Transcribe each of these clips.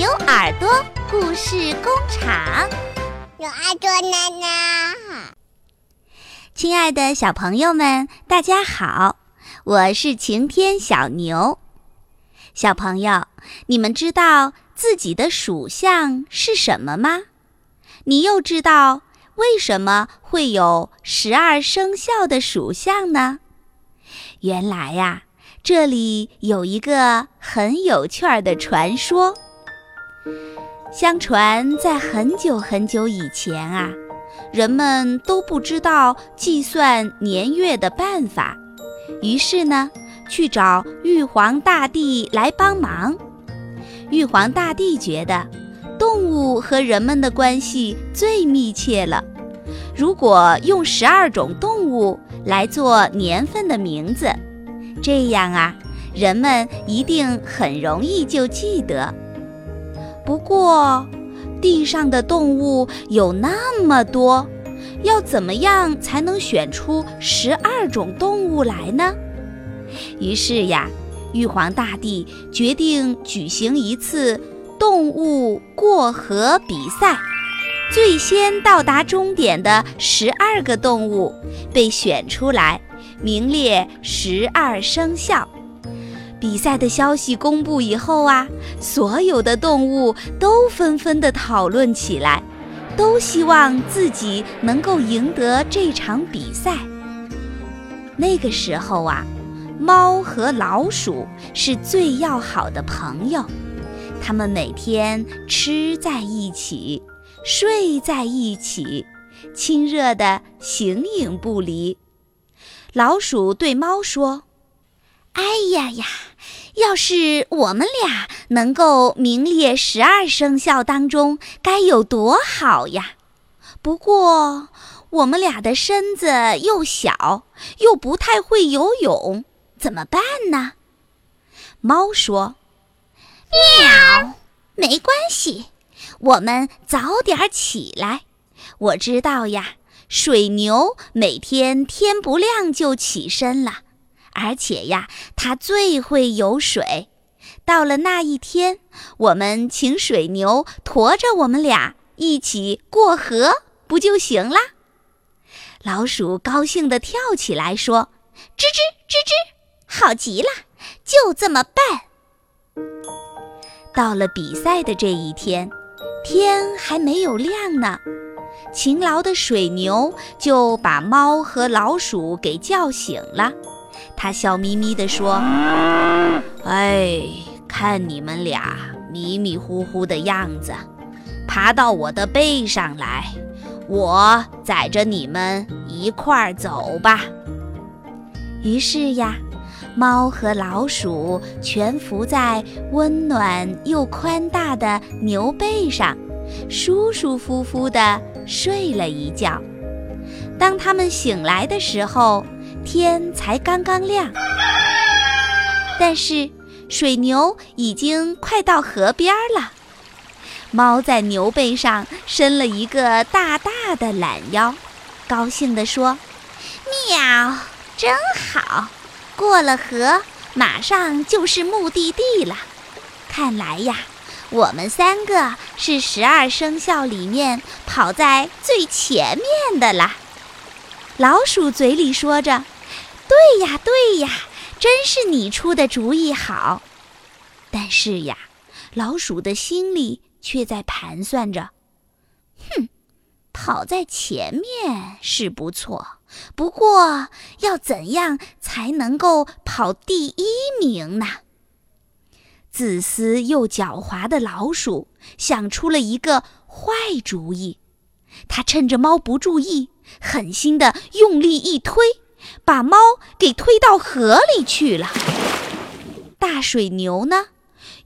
牛耳朵故事工厂，有耳朵奶奶。亲爱的小朋友们，大家好，我是晴天小牛。小朋友，你们知道自己的属相是什么吗？你又知道为什么会有十二生肖的属相呢？原来呀，这里有一个很有趣儿的传说。相传，在很久很久以前啊，人们都不知道计算年月的办法，于是呢，去找玉皇大帝来帮忙。玉皇大帝觉得，动物和人们的关系最密切了，如果用十二种动物来做年份的名字，这样啊，人们一定很容易就记得。不过，地上的动物有那么多，要怎么样才能选出十二种动物来呢？于是呀，玉皇大帝决定举行一次动物过河比赛，最先到达终点的十二个动物被选出来，名列十二生肖。比赛的消息公布以后啊，所有的动物都纷纷地讨论起来，都希望自己能够赢得这场比赛。那个时候啊，猫和老鼠是最要好的朋友，它们每天吃在一起，睡在一起，亲热的形影不离。老鼠对猫说：“哎呀呀！”要是我们俩能够名列十二生肖当中，该有多好呀！不过我们俩的身子又小，又不太会游泳，怎么办呢？猫说：“喵，没关系，我们早点起来。我知道呀，水牛每天天不亮就起身了。”而且呀，它最会游水。到了那一天，我们请水牛驮着我们俩一起过河，不就行啦？老鼠高兴地跳起来说：“吱吱吱吱，好极了，就这么办。”到了比赛的这一天，天还没有亮呢，勤劳的水牛就把猫和老鼠给叫醒了。他笑眯眯地说：“哎，看你们俩迷迷糊糊的样子，爬到我的背上来，我载着你们一块儿走吧。”于是呀，猫和老鼠全伏在温暖又宽大的牛背上，舒舒服服地睡了一觉。当他们醒来的时候，天才刚刚亮，但是水牛已经快到河边了。猫在牛背上伸了一个大大的懒腰，高兴地说：“喵，真好！过了河，马上就是目的地了。看来呀，我们三个是十二生肖里面跑在最前面的啦。”老鼠嘴里说着：“对呀，对呀，真是你出的主意好。”但是呀，老鼠的心里却在盘算着：“哼，跑在前面是不错，不过要怎样才能够跑第一名呢？”自私又狡猾的老鼠想出了一个坏主意，它趁着猫不注意。狠心地用力一推，把猫给推到河里去了。大水牛呢，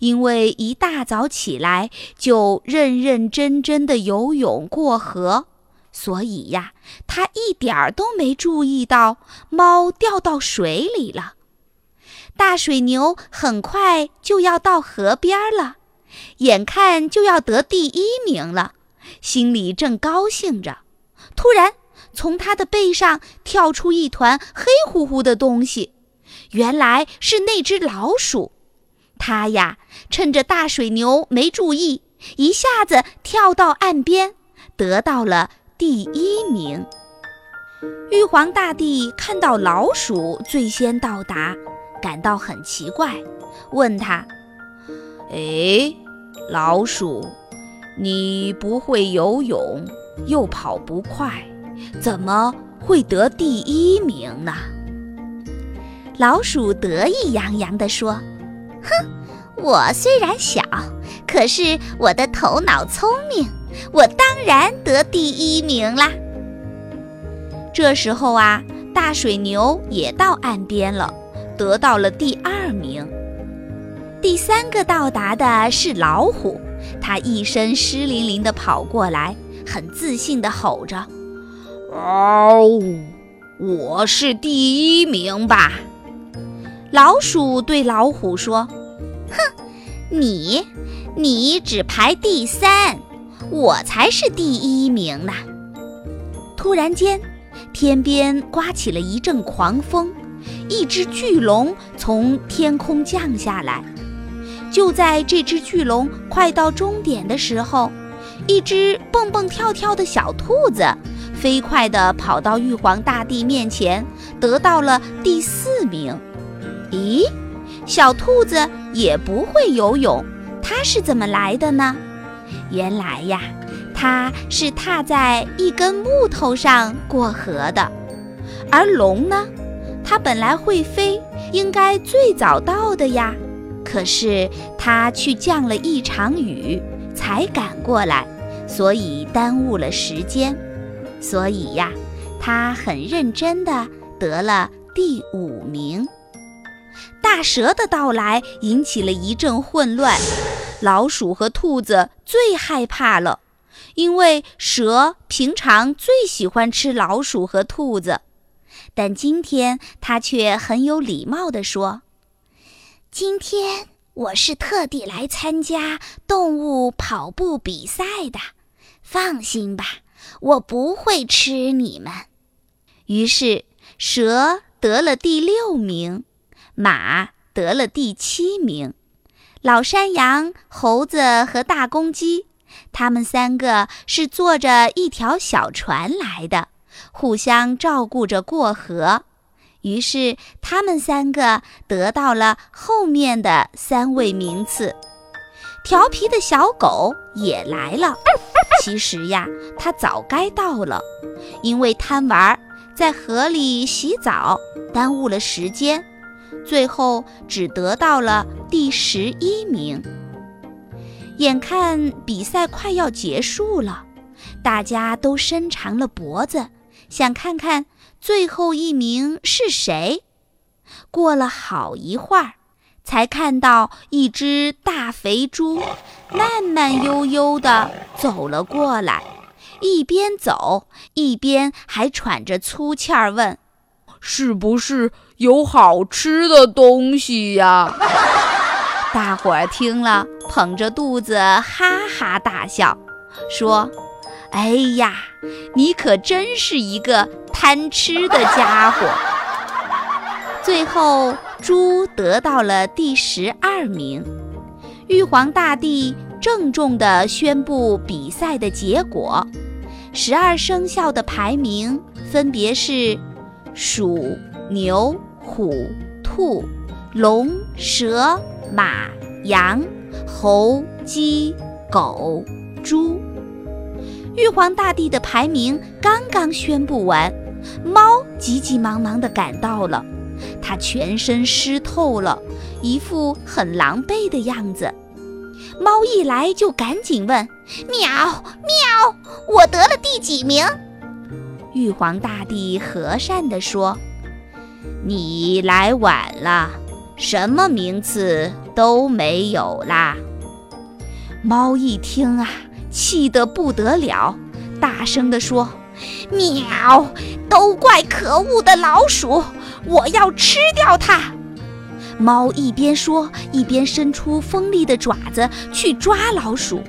因为一大早起来就认认真真的游泳过河，所以呀，它一点儿都没注意到猫掉到水里了。大水牛很快就要到河边了，眼看就要得第一名了，心里正高兴着，突然。从他的背上跳出一团黑乎乎的东西，原来是那只老鼠。他呀，趁着大水牛没注意，一下子跳到岸边，得到了第一名。玉皇大帝看到老鼠最先到达，感到很奇怪，问他：“哎，老鼠，你不会游泳，又跑不快，怎么会得第一名呢？”老鼠得意洋洋地说。哼，我虽然小，可是我的头脑聪明，我当然得第一名啦。这时候啊，大水牛也到岸边了，得到了第二名。第三个到达的是老虎，它一身湿淋淋地跑过来，很自信地吼着：“嗷，我是第一名吧。”老鼠对老虎说：“哼，你，你只排第三，我才是第一名呢。”突然间，天边刮起了一阵狂风，一只巨龙从天空降下来。就在这只巨龙快到终点的时候，一只蹦蹦跳跳的小兔子飞快地跑到玉皇大帝面前，得到了第四名。咦，小兔子也不会游泳，它是怎么来的呢？原来呀，它是踏在一根木头上过河的。而龙呢，它本来会飞，应该最早到的呀。可是它去降了一场雨，才赶过来，所以耽误了时间。所以呀，它很认真的得了第五名。大蛇的到来引起了一阵混乱，老鼠和兔子最害怕了，因为蛇平常最喜欢吃老鼠和兔子，但今天它却很有礼貌地说：“今天我是特地来参加动物跑步比赛的，放心吧，我不会吃你们。”于是蛇得了第六名。马得了第七名，老山羊、猴子和大公鸡，他们三个是坐着一条小船来的，互相照顾着过河。于是他们三个得到了后面的三位名次。调皮的小狗也来了，其实呀，它早该到了，因为贪玩，在河里洗澡，耽误了时间。最后只得到了第十一名。眼看比赛快要结束了，大家都伸长了脖子，想看看最后一名是谁。过了好一会儿，才看到一只大肥猪慢慢悠悠地走了过来，一边走一边还喘着粗气儿问。是不是有好吃的东西呀？大伙儿听了，捧着肚子哈哈大笑，说：“哎呀，你可真是一个贪吃的家伙！”最后，猪得到了第十二名。玉皇大帝郑重地宣布比赛的结果：十二生肖的排名分别是。鼠、牛、虎、兔、龙、蛇、马、羊、猴、鸡、狗、猪。玉皇大帝的排名刚刚宣布完，猫急急忙忙地赶到了，它全身湿透了，一副很狼狈的样子。猫一来就赶紧问：“喵喵，我得了第几名？”玉皇大帝和善地说：“你来晚了，什么名次都没有啦。”猫一听啊，气得不得了，大声地说：“喵！都怪可恶的老鼠，我要吃掉它！”猫一边说，一边伸出锋利的爪子去抓老鼠。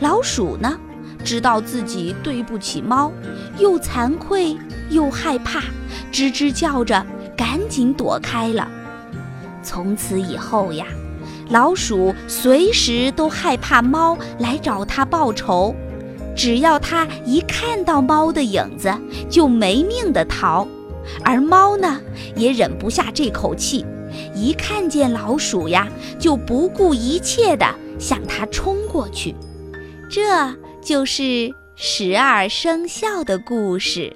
老鼠呢？知道自己对不起猫，又惭愧又害怕，吱吱叫着，赶紧躲开了。从此以后呀，老鼠随时都害怕猫来找它报仇，只要它一看到猫的影子，就没命的逃。而猫呢，也忍不下这口气，一看见老鼠呀，就不顾一切地向它冲过去。这就是十二生肖的故事。